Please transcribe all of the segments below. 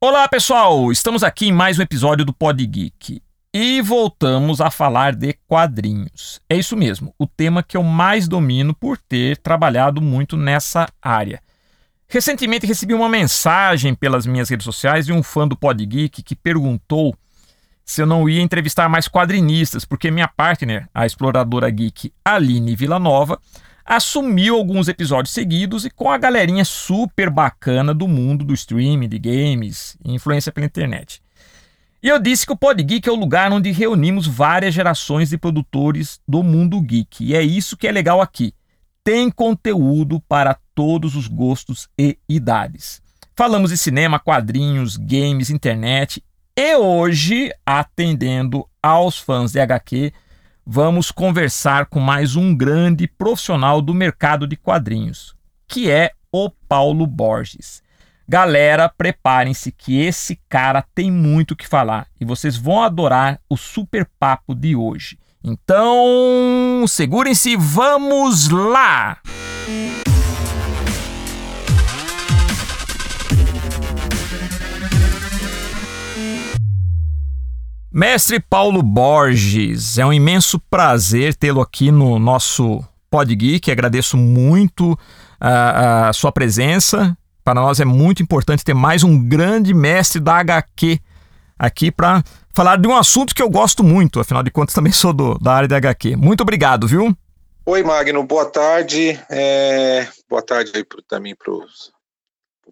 Olá, pessoal! Estamos aqui em mais um episódio do Pod Geek e voltamos a falar de quadrinhos. É isso mesmo, o tema que eu mais domino por ter trabalhado muito nessa área. Recentemente recebi uma mensagem pelas minhas redes sociais de um fã do Pod Geek que perguntou se eu não ia entrevistar mais quadrinistas, porque minha partner, a exploradora geek Aline Villanova, assumiu alguns episódios seguidos e com a galerinha super bacana do mundo do streaming, de games e influência pela internet. E eu disse que o Pod Geek é o lugar onde reunimos várias gerações de produtores do mundo geek. E é isso que é legal aqui. Tem conteúdo para todos os gostos e idades. Falamos de cinema, quadrinhos, games, internet e hoje, atendendo aos fãs de HQ, vamos conversar com mais um grande profissional do mercado de quadrinhos, que é o Paulo Borges. Galera, preparem-se que esse cara tem muito que falar e vocês vão adorar o super papo de hoje. Então, segurem-se, vamos lá! Mestre Paulo Borges, é um imenso prazer tê-lo aqui no nosso Pod Geek. Agradeço muito a, a sua presença. Para nós é muito importante ter mais um grande mestre da HQ aqui para falar de um assunto que eu gosto muito. Afinal de contas, também sou do, da área da HQ. Muito obrigado, viu? Oi, Magno. Boa tarde. É... Boa tarde aí pro, também para os.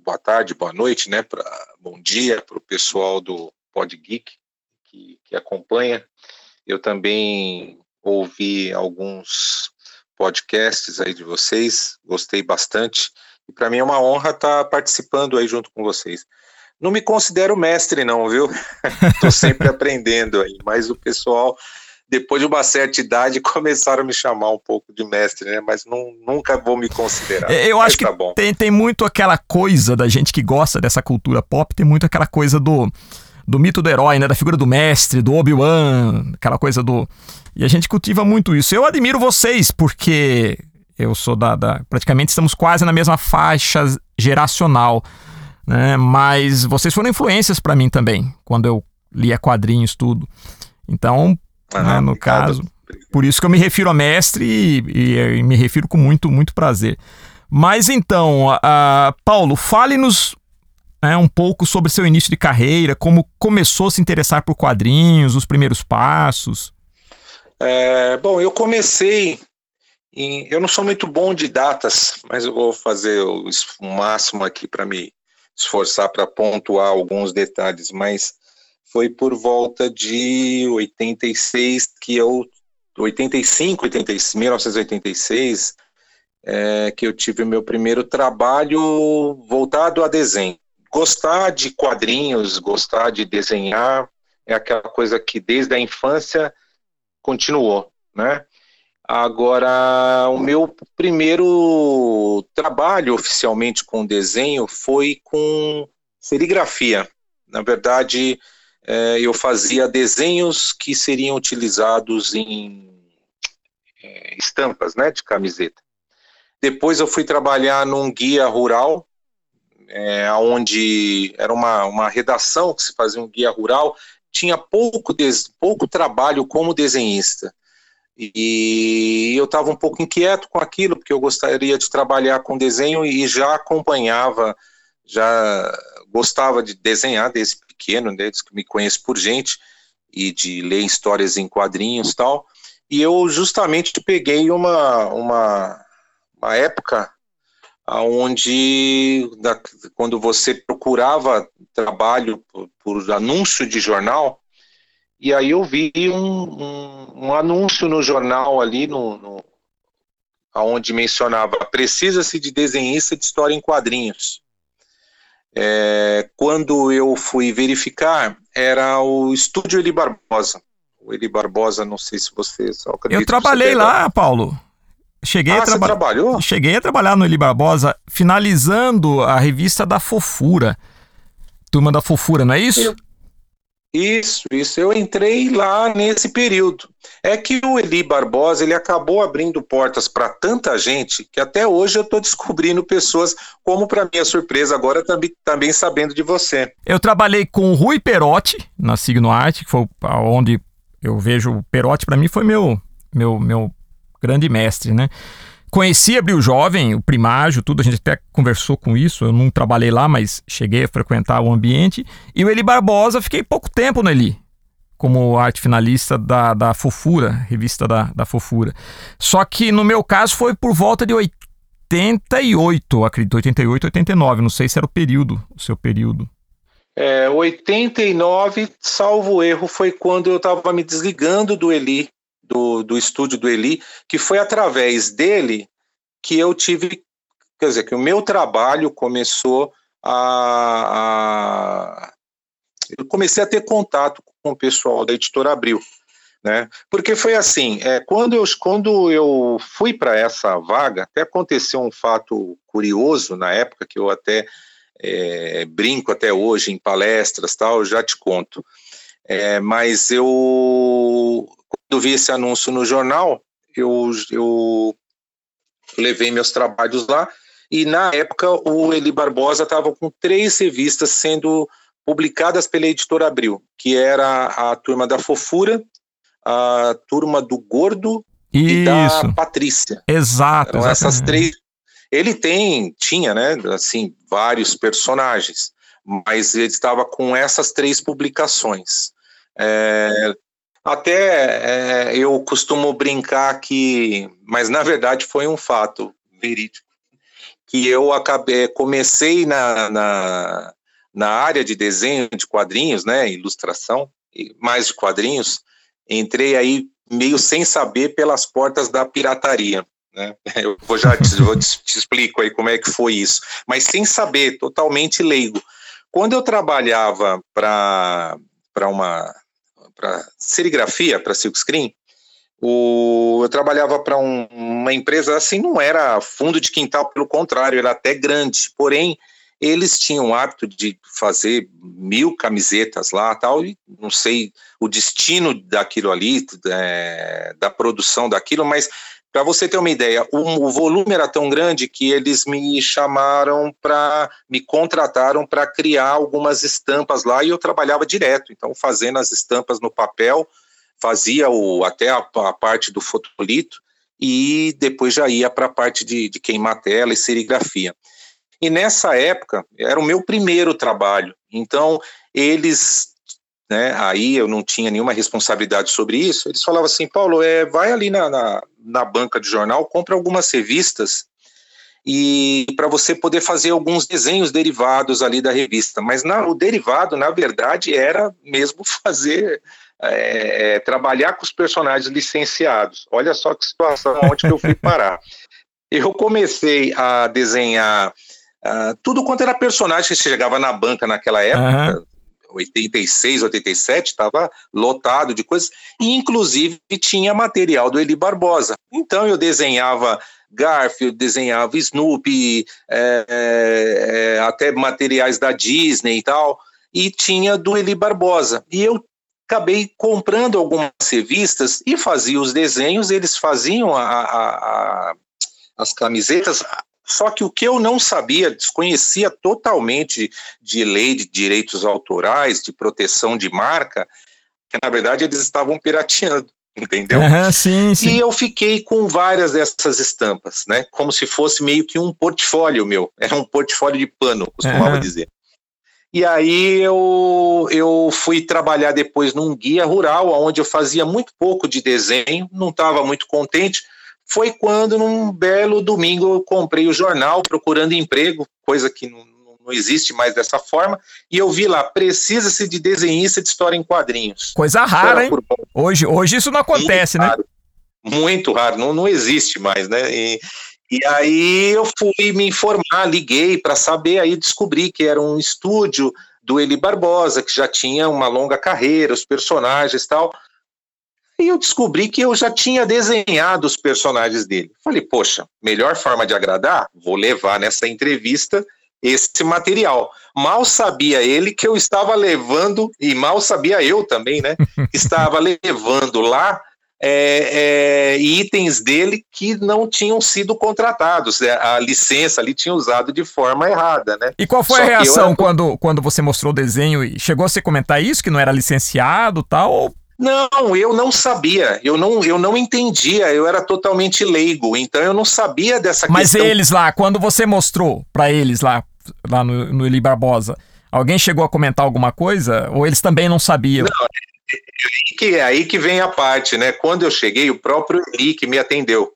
Boa tarde, boa noite, né? Pra... Bom dia para o pessoal do Pod Geek que, que acompanha. Eu também ouvi alguns podcasts aí de vocês, gostei bastante. E para mim é uma honra estar tá participando aí junto com vocês. Não me considero mestre, não, viu? Estou sempre aprendendo aí, mas o pessoal, depois de uma certa idade, começaram a me chamar um pouco de mestre, né? Mas não, nunca vou me considerar. É, eu acho tá que tem, tem muito aquela coisa da gente que gosta dessa cultura pop, tem muito aquela coisa do do mito do herói, né? Da figura do mestre, do Obi-Wan, aquela coisa do. E a gente cultiva muito isso. Eu admiro vocês, porque eu sou da, da. praticamente estamos quase na mesma faixa geracional. Né? Mas vocês foram influências para mim também, quando eu lia quadrinhos, tudo. Então, ah, né, no obrigado. caso. Por isso que eu me refiro a mestre e, e, e me refiro com muito, muito prazer. Mas então, uh, Paulo, fale-nos né, um pouco sobre seu início de carreira, como começou a se interessar por quadrinhos, os primeiros passos. É, bom, eu comecei. Em, eu não sou muito bom de datas, mas eu vou fazer o, o máximo aqui para me esforçar para pontuar alguns detalhes. Mas foi por volta de 86 que eu 85, 86, 1986, é, que eu tive meu primeiro trabalho voltado a desenho gostar de quadrinhos, gostar de desenhar, é aquela coisa que desde a infância continuou, né? Agora, o meu primeiro trabalho oficialmente com desenho foi com serigrafia. Na verdade, é, eu fazia desenhos que seriam utilizados em é, estampas, né, de camiseta. Depois eu fui trabalhar num guia rural é, onde era uma, uma redação que se fazia um guia rural, tinha pouco, des, pouco trabalho como desenhista. E eu estava um pouco inquieto com aquilo, porque eu gostaria de trabalhar com desenho e já acompanhava, já gostava de desenhar desde pequeno, desde que me conheço por gente, e de ler histórias em quadrinhos e tal. E eu justamente peguei uma, uma, uma época onde quando você procurava trabalho por, por, anúncio de jornal, e aí eu vi um, um, um anúncio no jornal ali, no, no onde mencionava precisa-se de desenhista de história em quadrinhos. É, quando eu fui verificar, era o Estúdio Eli Barbosa. O Eli Barbosa, não sei se você... Eu trabalhei lá, Paulo. Cheguei, ah, a traba... trabalhou? Cheguei a trabalhar no Eli Barbosa, finalizando a revista da Fofura. Turma da Fofura, não é isso? Isso, isso. Eu entrei lá nesse período. É que o Eli Barbosa ele acabou abrindo portas para tanta gente que até hoje eu estou descobrindo pessoas, como para minha surpresa agora também, também sabendo de você. Eu trabalhei com o Rui Perotti na Signo Arte, que foi onde eu vejo o Perotti para mim foi meu meu meu grande mestre, né? Conheci Abril Jovem, o primágio, tudo, a gente até conversou com isso. Eu não trabalhei lá, mas cheguei a frequentar o ambiente. E o Eli Barbosa, fiquei pouco tempo no Eli, como arte finalista da, da Fofura, revista da, da Fofura. Só que no meu caso foi por volta de 88, acredito, 88, 89. Não sei se era o período, o seu período. É, 89, salvo erro, foi quando eu estava me desligando do Eli do, do estúdio do Eli, que foi através dele que eu tive, quer dizer, que o meu trabalho começou a, a eu comecei a ter contato com o pessoal da Editora Abril, né? Porque foi assim, é, quando, eu, quando eu fui para essa vaga, até aconteceu um fato curioso na época, que eu até é, brinco até hoje em palestras tal, já te conto. É, mas eu quando vi esse anúncio no jornal, eu, eu levei meus trabalhos lá e na época o Eli Barbosa estava com três revistas sendo publicadas pela editora Abril, que era a turma da Fofura, a turma do Gordo Isso. e da Patrícia. Exato. Eram essas três. Ele tem, tinha, né, assim, vários personagens, mas ele estava com essas três publicações. É, até é, eu costumo brincar que, mas na verdade foi um fato verídico, que eu acabei, comecei na, na, na área de desenho de quadrinhos, né, ilustração, mais de quadrinhos, entrei aí meio sem saber pelas portas da pirataria. Né? Eu vou já te, vou te, te explico aí como é que foi isso, mas sem saber, totalmente leigo. Quando eu trabalhava para uma para serigrafia, para silkscreen, o, eu trabalhava para um, uma empresa assim, não era fundo de quintal, pelo contrário, era até grande. Porém, eles tinham o hábito de fazer mil camisetas lá, tal, e não sei o destino daquilo ali, é, da produção daquilo, mas para você ter uma ideia, o, o, volume era tão grande que eles me chamaram para, me contrataram para criar algumas estampas lá e eu trabalhava direto, então fazendo as estampas no papel, fazia o, até a, a parte do fotolito e depois já ia para a parte de, de queimar tela e serigrafia. E nessa época era o meu primeiro trabalho, então eles né, aí eu não tinha nenhuma responsabilidade sobre isso, eles falavam assim, Paulo, é, vai ali na, na, na banca de jornal, compra algumas revistas e para você poder fazer alguns desenhos derivados ali da revista. Mas na, o derivado, na verdade, era mesmo fazer é, trabalhar com os personagens licenciados. Olha só que situação onde que eu fui parar. Eu comecei a desenhar uh, tudo quanto era personagem que chegava na banca naquela época. Uhum 86, 87, estava lotado de coisas, e inclusive tinha material do Eli Barbosa. Então eu desenhava Garfield, desenhava Snoopy, é, é, até materiais da Disney e tal, e tinha do Eli Barbosa. E eu acabei comprando algumas revistas e fazia os desenhos, eles faziam a, a, a, as camisetas só que o que eu não sabia, desconhecia totalmente de lei de direitos autorais, de proteção de marca, que na verdade eles estavam pirateando, entendeu? Uhum, sim, sim. E eu fiquei com várias dessas estampas, né? Como se fosse meio que um portfólio meu. Era um portfólio de pano, costumava uhum. dizer. E aí eu, eu fui trabalhar depois num guia rural, onde eu fazia muito pouco de desenho, não estava muito contente, foi quando, num belo domingo, eu comprei o jornal procurando emprego, coisa que não, não existe mais dessa forma, e eu vi lá, precisa-se de desenhista de história em quadrinhos. Coisa rara, hein? Hoje, hoje isso não acontece, muito né? Raro, muito raro, não, não existe mais, né? E, e aí eu fui me informar, liguei para saber, aí descobri que era um estúdio do Eli Barbosa, que já tinha uma longa carreira, os personagens e tal. E eu descobri que eu já tinha desenhado os personagens dele. Falei, poxa, melhor forma de agradar? Vou levar nessa entrevista esse material. Mal sabia ele que eu estava levando, e mal sabia eu também, né? estava levando lá é, é, itens dele que não tinham sido contratados. Né? A licença ali tinha usado de forma errada, né? E qual foi Só a reação era... quando, quando você mostrou o desenho e chegou a se comentar isso, que não era licenciado tal? Ou... Não, eu não sabia, eu não, eu não entendia, eu era totalmente leigo, então eu não sabia dessa Mas questão. Mas eles lá, quando você mostrou para eles lá, lá no, no Eli Barbosa, alguém chegou a comentar alguma coisa? Ou eles também não sabiam? Não, que é aí que vem a parte, né? Quando eu cheguei, o próprio Eli que me atendeu.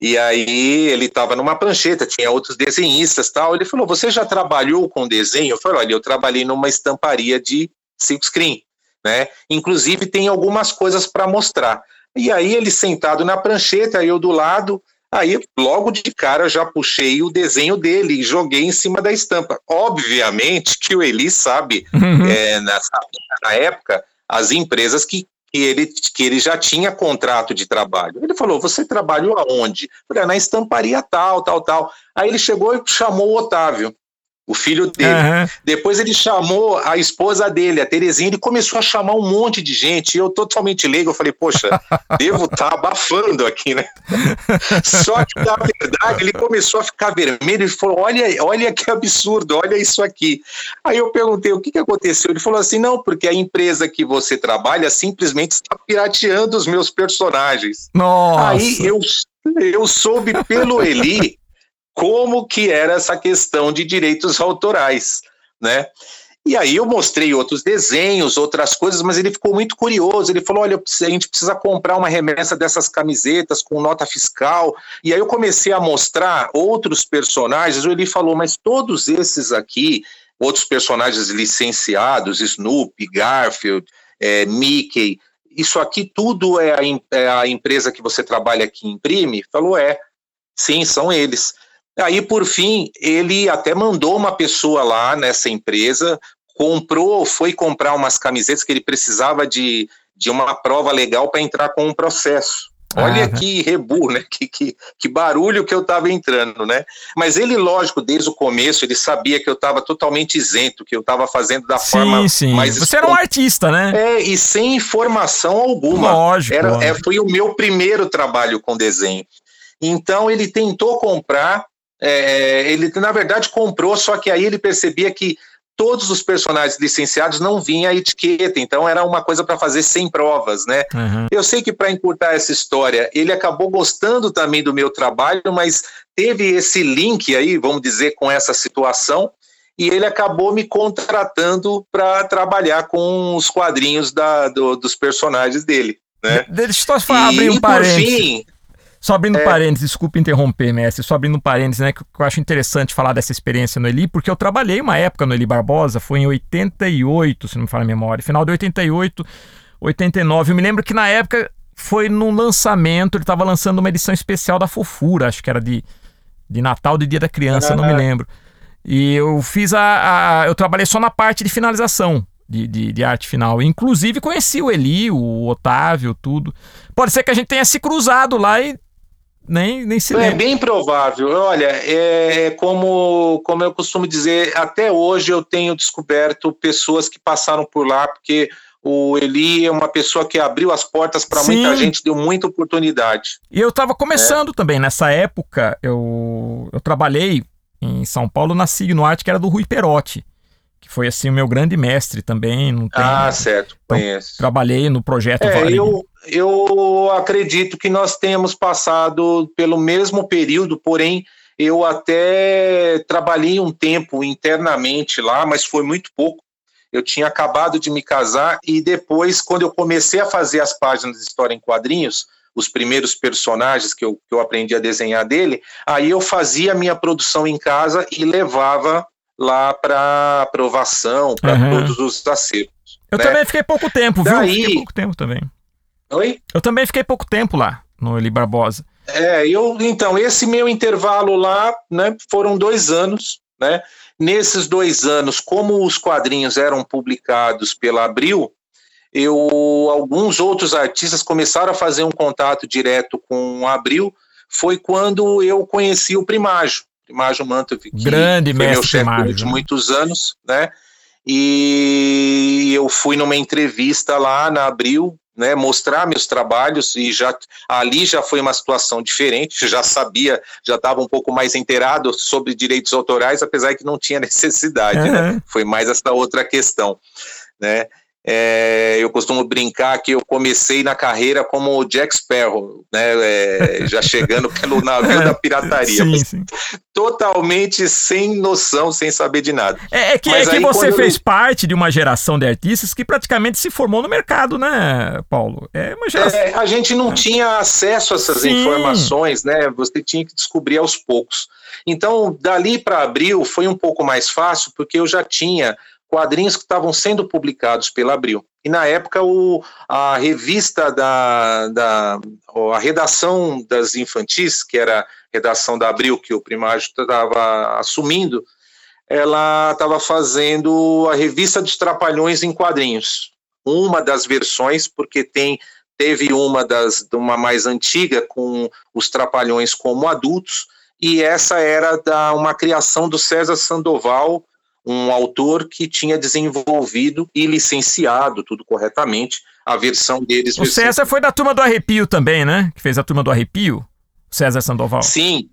E aí ele estava numa prancheta, tinha outros desenhistas tal. Ele falou: Você já trabalhou com desenho? Eu falei: Olha, eu trabalhei numa estamparia de silkscreen, né? Inclusive tem algumas coisas para mostrar. E aí ele sentado na prancheta, eu do lado, aí logo de cara já puxei o desenho dele e joguei em cima da estampa. Obviamente que o Eli sabe, uhum. é, nessa, na época, as empresas que, que, ele, que ele já tinha contrato de trabalho. Ele falou: Você trabalhou aonde? Eu falei, ah, na estamparia tal, tal, tal. Aí ele chegou e chamou o Otávio o filho dele. Uhum. Depois ele chamou a esposa dele, a Terezinha, ele começou a chamar um monte de gente. Eu totalmente leigo, eu falei, poxa, devo estar tá abafando aqui, né? Só que, na verdade, ele começou a ficar vermelho e falou: olha, olha que absurdo, olha isso aqui. Aí eu perguntei o que, que aconteceu. Ele falou assim: não, porque a empresa que você trabalha simplesmente está pirateando os meus personagens. Nossa. Aí eu, eu soube pelo Eli como que era essa questão de direitos autorais, né? E aí eu mostrei outros desenhos, outras coisas, mas ele ficou muito curioso. Ele falou: olha, a gente precisa comprar uma remessa dessas camisetas com nota fiscal. E aí eu comecei a mostrar outros personagens. Ele falou: mas todos esses aqui, outros personagens licenciados, Snoopy, Garfield, é, Mickey, isso aqui tudo é a, é a empresa que você trabalha que imprime? Falou: é. Sim, são eles. Aí, por fim, ele até mandou uma pessoa lá nessa empresa, comprou, foi comprar umas camisetas que ele precisava de, de uma prova legal para entrar com um processo. Olha ah, que rebu, né? Que, que, que, barulho que eu estava entrando, né? Mas ele, lógico, desde o começo, ele sabia que eu estava totalmente isento, que eu estava fazendo da sim, forma sim. mais. Você era um artista, né? É, e sem informação alguma. Lógico. Era, é, foi o meu primeiro trabalho com desenho. Então ele tentou comprar, é, ele, na verdade, comprou, só que aí ele percebia que todos os personagens licenciados não vinha a etiqueta, então era uma coisa para fazer sem provas, né? Uhum. Eu sei que para encurtar essa história, ele acabou gostando também do meu trabalho, mas teve esse link aí, vamos dizer, com essa situação, e ele acabou me contratando para trabalhar com os quadrinhos da, do, dos personagens dele. Né? Deixa eu só abrir um parênteses. Só abrindo é... parênteses, desculpe interromper, mestre, só abrindo parênteses, né, que eu acho interessante falar dessa experiência no Eli, porque eu trabalhei uma época no Eli Barbosa, foi em 88, se não me fala a memória, final de 88, 89. Eu me lembro que na época foi no lançamento, ele estava lançando uma edição especial da Fofura, acho que era de, de Natal, de Dia da Criança, não me lembro. E eu fiz a, a, Eu trabalhei só na parte de finalização. De, de, de, arte final. Inclusive conheci o Eli, o Otávio, tudo. Pode ser que a gente tenha se cruzado lá e nem, nem se é lembra. É bem provável. Olha, é como, como eu costumo dizer, até hoje eu tenho descoberto pessoas que passaram por lá, porque o Eli é uma pessoa que abriu as portas para muita gente, deu muita oportunidade. E eu estava começando é. também, nessa época, eu, eu trabalhei em São Paulo na Arte, que era do Rui Perotti que foi assim o meu grande mestre também. Não tem, ah, certo, então, conheço. Trabalhei no projeto. É, eu, eu acredito que nós temos passado pelo mesmo período, porém eu até trabalhei um tempo internamente lá, mas foi muito pouco. Eu tinha acabado de me casar e depois, quando eu comecei a fazer as páginas de história em quadrinhos, os primeiros personagens que eu, que eu aprendi a desenhar dele, aí eu fazia a minha produção em casa e levava lá para aprovação, para uhum. todos os acertos. Eu né? também fiquei pouco tempo, viu? Daí... Fiquei pouco tempo também. Oi? Eu também fiquei pouco tempo lá no Eli Barbosa. É, eu então esse meu intervalo lá, né, foram dois anos, né? Nesses dois anos, como os quadrinhos eram publicados pela Abril, eu alguns outros artistas começaram a fazer um contato direto com a Abril. Foi quando eu conheci o Primágio Primágio Mantov, que Grande foi meu chefe durante né? muitos anos, né? E eu fui numa entrevista lá na Abril, né, mostrar meus trabalhos e já ali já foi uma situação diferente, já sabia, já estava um pouco mais inteirado sobre direitos autorais, apesar que não tinha necessidade, uhum. né? Foi mais essa outra questão, né? É, eu costumo brincar que eu comecei na carreira como Jack Sparrow, né, é, já chegando pelo navio da pirataria. Sim, sim. Totalmente sem noção, sem saber de nada. É, é que, é que você fez eu... parte de uma geração de artistas que praticamente se formou no mercado, né, Paulo? É uma geração. É, a gente não tinha acesso a essas sim. informações, né? Você tinha que descobrir aos poucos. Então, dali para abril foi um pouco mais fácil, porque eu já tinha quadrinhos que estavam sendo publicados pela Abril. E na época o, a revista da, da a redação das infantis, que era a redação da Abril que o Primágio estava assumindo, ela estava fazendo a revista dos Trapalhões em quadrinhos. Uma das versões, porque tem teve uma das uma mais antiga com os Trapalhões como adultos, e essa era da uma criação do César Sandoval um autor que tinha desenvolvido e licenciado tudo corretamente a versão deles. O César foi da turma do Arrepio também, né? Que fez a turma do Arrepio, César Sandoval. Sim.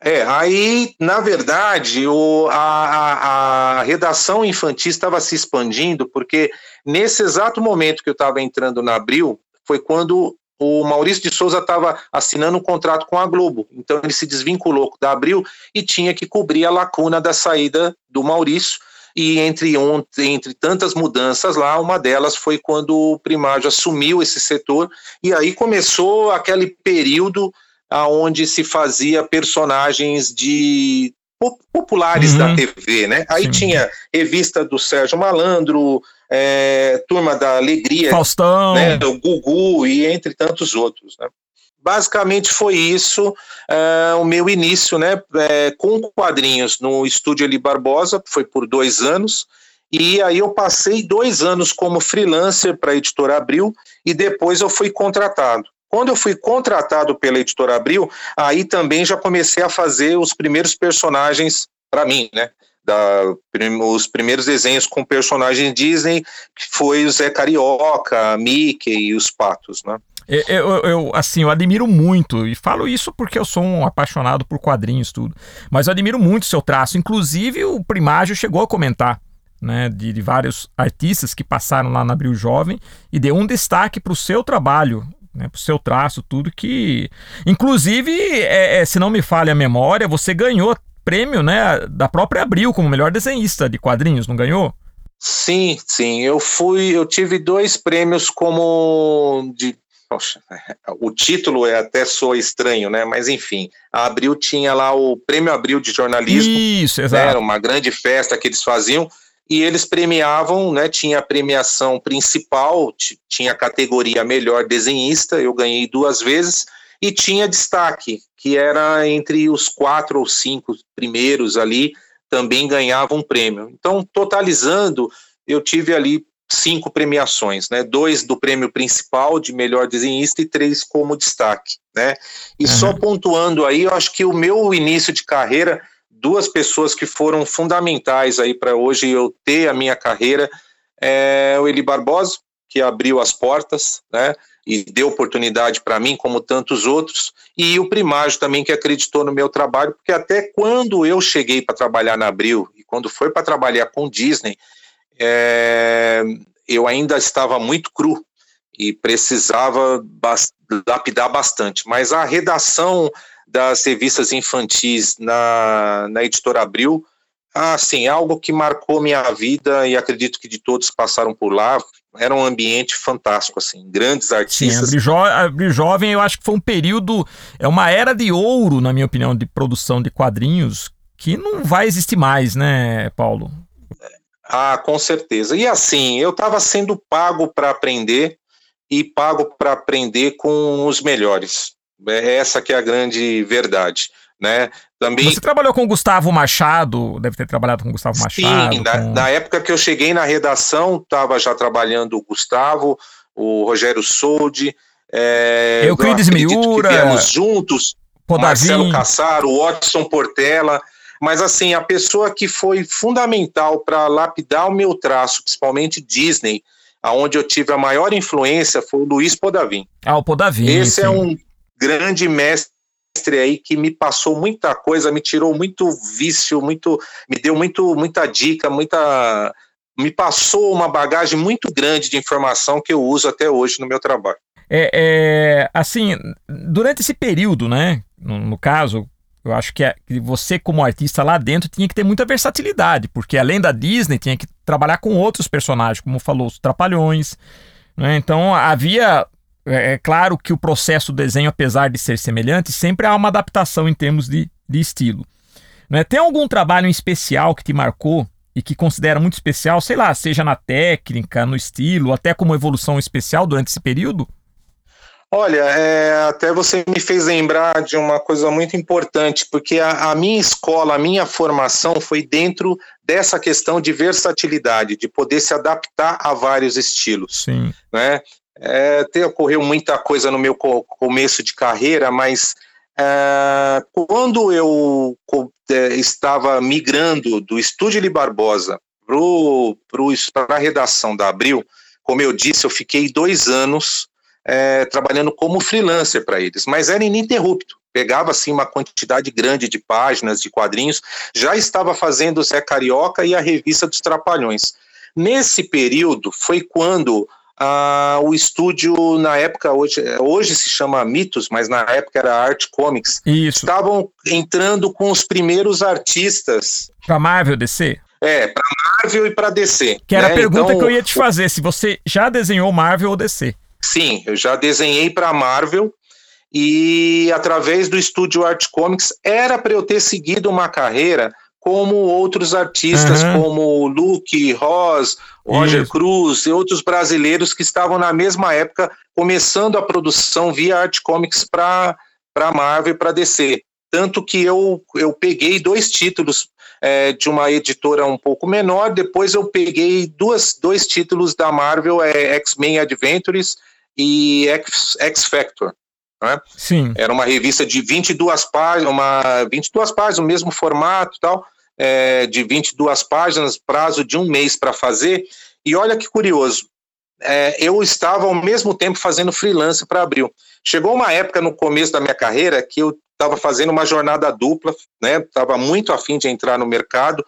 É, aí, na verdade, o, a, a, a redação infantil estava se expandindo, porque nesse exato momento que eu estava entrando na Abril, foi quando o Maurício de Souza estava assinando um contrato com a Globo, então ele se desvinculou da Abril e tinha que cobrir a lacuna da saída do Maurício. E entre, entre tantas mudanças lá, uma delas foi quando o Primário assumiu esse setor, e aí começou aquele período onde se fazia personagens de populares uhum. da TV, né? Aí Sim. tinha revista do Sérgio Malandro, é, Turma da Alegria, Faustão, né, o Gugu e entre tantos outros. Né? Basicamente foi isso é, o meu início, né, é, com quadrinhos no estúdio Eli Barbosa, foi por dois anos, e aí eu passei dois anos como freelancer para a editora Abril e depois eu fui contratado. Quando eu fui contratado pela editora Abril, aí também já comecei a fazer os primeiros personagens para mim, né? Da, os primeiros desenhos com personagens Disney, que foi o Zé Carioca, Mickey e os Patos, né? Eu, eu, assim, eu admiro muito, e falo isso porque eu sou um apaixonado por quadrinhos tudo, mas eu admiro muito o seu traço, inclusive o Primágio chegou a comentar, né, de, de vários artistas que passaram lá na Abril Jovem, e deu um destaque para o seu trabalho, né, para o seu traço, tudo que, inclusive, é, é, se não me falha a memória, você ganhou prêmio, né, da própria Abril como melhor desenhista de quadrinhos, não ganhou? Sim, sim. Eu fui, eu tive dois prêmios como de Poxa, o título é até soa estranho, né? Mas enfim, a Abril tinha lá o Prêmio Abril de Jornalismo. Isso, né? exato. Era uma grande festa que eles faziam e eles premiavam, né? Tinha a premiação principal, tinha a categoria melhor desenhista, eu ganhei duas vezes e tinha destaque, que era entre os quatro ou cinco primeiros ali, também ganhavam um prêmio. Então, totalizando, eu tive ali cinco premiações, né? Dois do prêmio principal de melhor desenhista e três como destaque, né? E uhum. só pontuando aí, eu acho que o meu início de carreira, duas pessoas que foram fundamentais aí para hoje eu ter a minha carreira, é o Eli Barbosa, que abriu as portas, né? E deu oportunidade para mim, como tantos outros, e o Primágio também que acreditou no meu trabalho, porque até quando eu cheguei para trabalhar na Abril e quando foi para trabalhar com Disney, é, eu ainda estava muito cru e precisava bast lapidar bastante, mas a redação das revistas infantis na, na editora Abril ah, sim, algo que marcou minha vida e acredito que de todos passaram por lá. Era um ambiente fantástico, assim, grandes artistas. Sim, abrir, jo jovem, eu acho que foi um período, é uma era de ouro, na minha opinião, de produção de quadrinhos que não vai existir mais, né, Paulo? Ah, com certeza. E assim, eu estava sendo pago para aprender e pago para aprender com os melhores. É essa que é a grande verdade né? Também... Você trabalhou com o Gustavo Machado, deve ter trabalhado com o Gustavo Machado. Sim, com... na, época que eu cheguei na redação, estava já trabalhando o Gustavo, o Rogério Soldi, é, Euclides Miura. viemos juntos. Marcelo Cassaro, Watson Portela, mas assim, a pessoa que foi fundamental para lapidar o meu traço, principalmente Disney, aonde eu tive a maior influência foi o Luiz Podavin. Ah, o Podavin. Esse é sim. é um grande mestre aí que me passou muita coisa, me tirou muito vício, muito, me deu muito, muita dica, muita, me passou uma bagagem muito grande de informação que eu uso até hoje no meu trabalho. É, é assim, durante esse período, né, no, no caso, eu acho que, é, que, você, como artista lá dentro, tinha que ter muita versatilidade, porque além da Disney, tinha que trabalhar com outros personagens, como falou, os Trapalhões. Né? Então havia é, é, claro que o processo do desenho, apesar de ser semelhante, sempre há uma adaptação em termos de, de estilo. Né? Tem algum trabalho especial que te marcou e que considera muito especial, sei lá, seja na técnica, no estilo, até como evolução especial durante esse período? Olha, é, até você me fez lembrar de uma coisa muito importante, porque a, a, minha escola, a minha formação foi dentro dessa questão de versatilidade, de poder se adaptar a vários estilos. Sim. Né? É, até ocorreu muita coisa no meu começo de carreira, mas é, quando eu é, estava migrando do Estúdio Li Barbosa para a redação da Abril, como eu disse, eu fiquei dois anos é, trabalhando como freelancer para eles, mas era ininterrupto. Pegava assim uma quantidade grande de páginas, de quadrinhos, já estava fazendo Zé Carioca e a revista dos Trapalhões. Nesse período foi quando ah, o estúdio, na época, hoje, hoje se chama Mitos, mas na época era Art Comics, Isso. estavam entrando com os primeiros artistas. Para Marvel DC? É, para Marvel e para DC. Que era né? a pergunta então, que eu ia te fazer, se você já desenhou Marvel ou DC. Sim, eu já desenhei para Marvel e através do estúdio Art Comics era para eu ter seguido uma carreira como outros artistas, uhum. como Luke, Ross, Roger Isso. Cruz e outros brasileiros que estavam na mesma época começando a produção via Art Comics para Marvel e para DC. Tanto que eu, eu peguei dois títulos é, de uma editora um pouco menor, depois eu peguei duas, dois títulos da Marvel, é, X-Men Adventures e X, X Factor. Né? Sim. Era uma revista de 22 páginas, uma 22 páginas, o mesmo formato tal é, de 22 páginas, prazo de um mês para fazer. E olha que curioso, é, eu estava ao mesmo tempo fazendo freelance para Abril. Chegou uma época no começo da minha carreira que eu estava fazendo uma jornada dupla, né? Estava muito afim de entrar no mercado.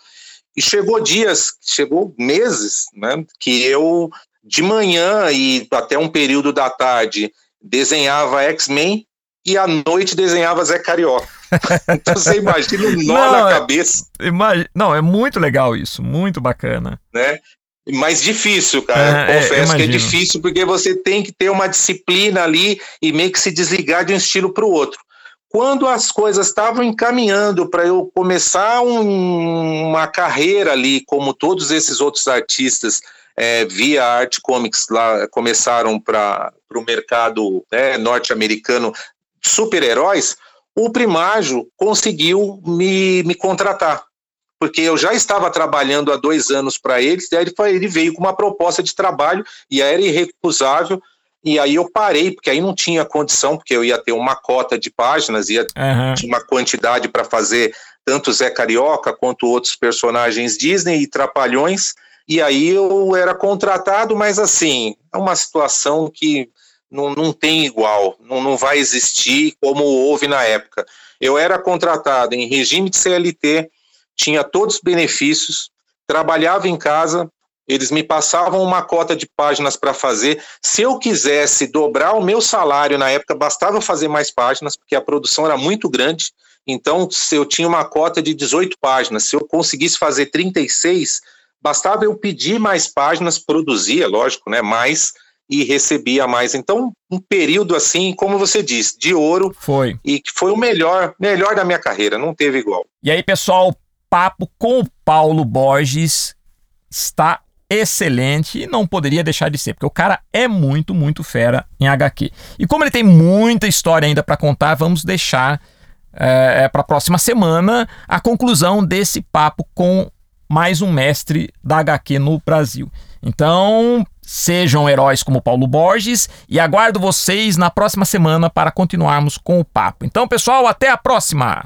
E chegou dias, chegou meses, né? Que eu, de manhã e até um período da tarde, desenhava X-Men e à noite desenhava Zé Carioca. então você imagina um nó não, na é cabeça. Imagina, não, é muito legal isso, muito bacana. Né? Mas difícil, cara. É, Confesso é, que é difícil porque você tem que ter uma disciplina ali e meio que se desligar de um estilo para o outro. Quando as coisas estavam encaminhando para eu começar um, uma carreira ali, como todos esses outros artistas é, via Art Comics lá começaram para o mercado né, norte-americano super-heróis, o Primágio conseguiu me, me contratar. Porque eu já estava trabalhando há dois anos para eles, e aí ele, ele veio com uma proposta de trabalho e era irrecusável. E aí eu parei, porque aí não tinha condição, porque eu ia ter uma cota de páginas, ia uhum. tinha uma quantidade para fazer tanto Zé Carioca quanto outros personagens Disney e Trapalhões. E aí eu era contratado, mas assim, é uma situação que não, não tem igual, não, não vai existir como houve na época. Eu era contratado em regime de CLT, tinha todos os benefícios, trabalhava em casa, eles me passavam uma cota de páginas para fazer. Se eu quisesse dobrar o meu salário na época, bastava fazer mais páginas, porque a produção era muito grande. Então, se eu tinha uma cota de 18 páginas, se eu conseguisse fazer 36, bastava eu pedir mais páginas, produzia, lógico, né, mais e recebia mais. Então, um período assim, como você disse, de ouro. Foi. E que foi o melhor, melhor da minha carreira, não teve igual. E aí, pessoal, papo com o Paulo Borges está excelente e não poderia deixar de ser, porque o cara é muito, muito fera em HQ. E como ele tem muita história ainda para contar, vamos deixar é, é para a próxima semana a conclusão desse papo com mais um mestre da HQ no Brasil. Então, Sejam heróis como Paulo Borges e aguardo vocês na próxima semana para continuarmos com o papo. Então, pessoal, até a próxima!